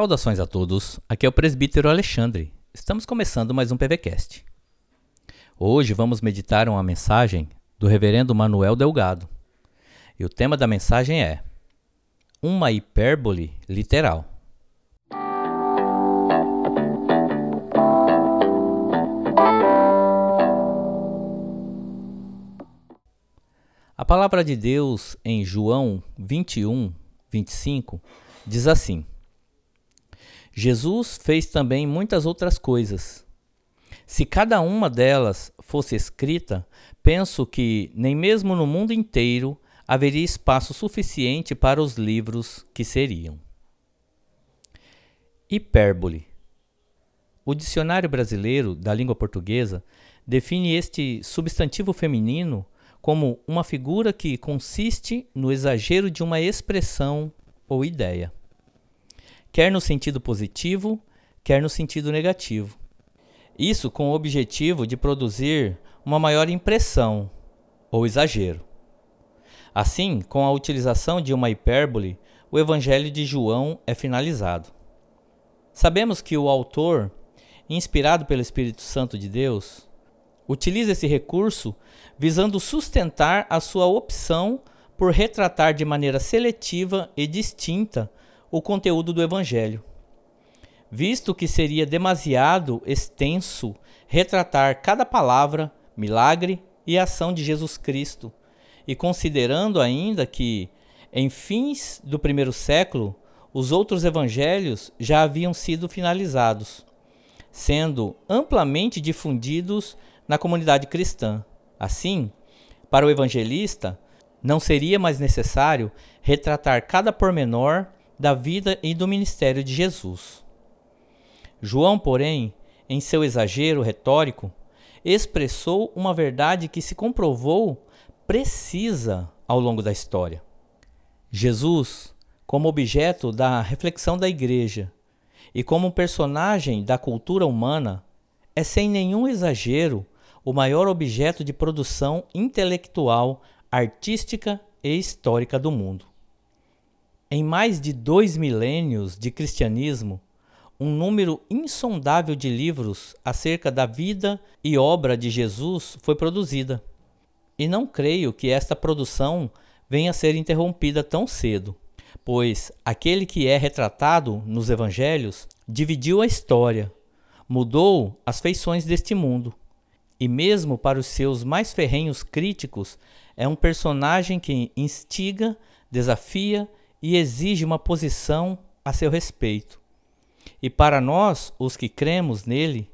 Saudações a todos, aqui é o presbítero Alexandre. Estamos começando mais um PVCast. Hoje vamos meditar uma mensagem do reverendo Manuel Delgado. E o tema da mensagem é Uma hipérbole literal. A palavra de Deus em João 21, 25 diz assim: Jesus fez também muitas outras coisas. Se cada uma delas fosse escrita, penso que nem mesmo no mundo inteiro haveria espaço suficiente para os livros que seriam. Hipérbole. O dicionário brasileiro da língua portuguesa define este substantivo feminino como uma figura que consiste no exagero de uma expressão ou ideia quer no sentido positivo, quer no sentido negativo. Isso com o objetivo de produzir uma maior impressão ou exagero. Assim, com a utilização de uma hipérbole, o Evangelho de João é finalizado. Sabemos que o autor, inspirado pelo Espírito Santo de Deus, utiliza esse recurso visando sustentar a sua opção por retratar de maneira seletiva e distinta o conteúdo do Evangelho. Visto que seria demasiado extenso retratar cada palavra, milagre e ação de Jesus Cristo, e considerando ainda que, em fins do primeiro século, os outros evangelhos já haviam sido finalizados, sendo amplamente difundidos na comunidade cristã. Assim, para o evangelista, não seria mais necessário retratar cada pormenor da vida e do ministério de Jesus. João, porém, em seu exagero retórico, expressou uma verdade que se comprovou precisa ao longo da história. Jesus, como objeto da reflexão da igreja e como personagem da cultura humana, é sem nenhum exagero o maior objeto de produção intelectual, artística e histórica do mundo. Em mais de dois milênios de cristianismo, um número insondável de livros acerca da vida e obra de Jesus foi produzida. E não creio que esta produção venha a ser interrompida tão cedo, pois aquele que é retratado nos evangelhos dividiu a história, mudou as feições deste mundo, e mesmo para os seus mais ferrenhos críticos, é um personagem que instiga, desafia e exige uma posição a seu respeito. E para nós, os que cremos nele,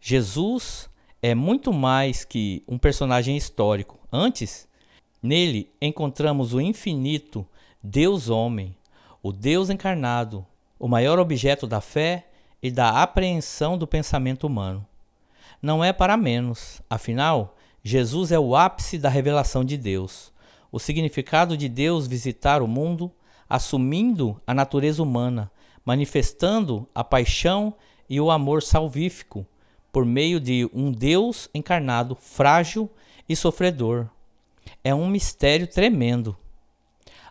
Jesus é muito mais que um personagem histórico. Antes, nele encontramos o infinito Deus-homem, o Deus encarnado, o maior objeto da fé e da apreensão do pensamento humano. Não é para menos, afinal, Jesus é o ápice da revelação de Deus. O significado de Deus visitar o mundo assumindo a natureza humana, manifestando a paixão e o amor salvífico por meio de um Deus encarnado frágil e sofredor. É um mistério tremendo.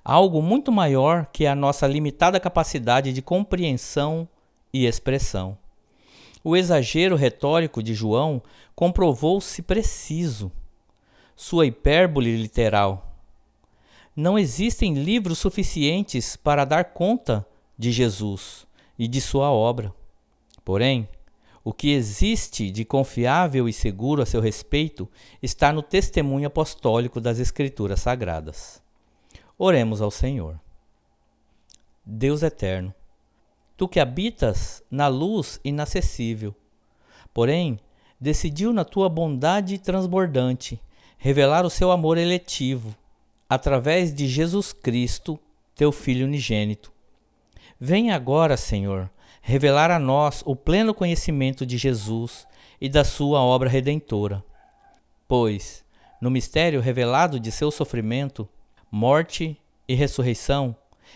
Algo muito maior que a nossa limitada capacidade de compreensão e expressão. O exagero retórico de João comprovou-se preciso. Sua hipérbole literal não existem livros suficientes para dar conta de Jesus e de sua obra. Porém, o que existe de confiável e seguro a seu respeito está no testemunho apostólico das Escrituras Sagradas. Oremos ao Senhor. Deus eterno, tu que habitas na luz inacessível, porém, decidiu na tua bondade transbordante revelar o seu amor eletivo através de Jesus Cristo, teu Filho unigênito. Vem agora, Senhor, revelar a nós o pleno conhecimento de Jesus e da sua obra redentora. Pois, no mistério revelado de seu sofrimento, morte e ressurreição,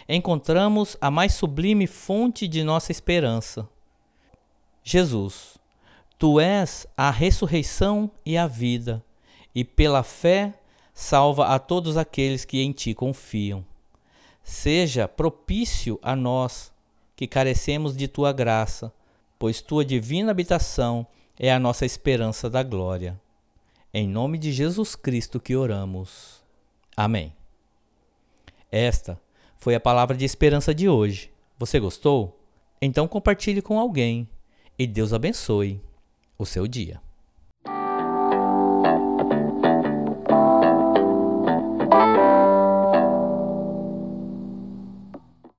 encontramos a mais sublime fonte de nossa esperança. Jesus, tu és a ressurreição e a vida, e pela fé salva a todos aqueles que em ti confiam. Seja propício a nós, que carecemos de tua graça, pois tua divina habitação é a nossa esperança da glória. Em nome de Jesus Cristo que oramos. Amém. Esta foi a palavra de esperança de hoje. Você gostou? Então compartilhe com alguém e Deus abençoe o seu dia.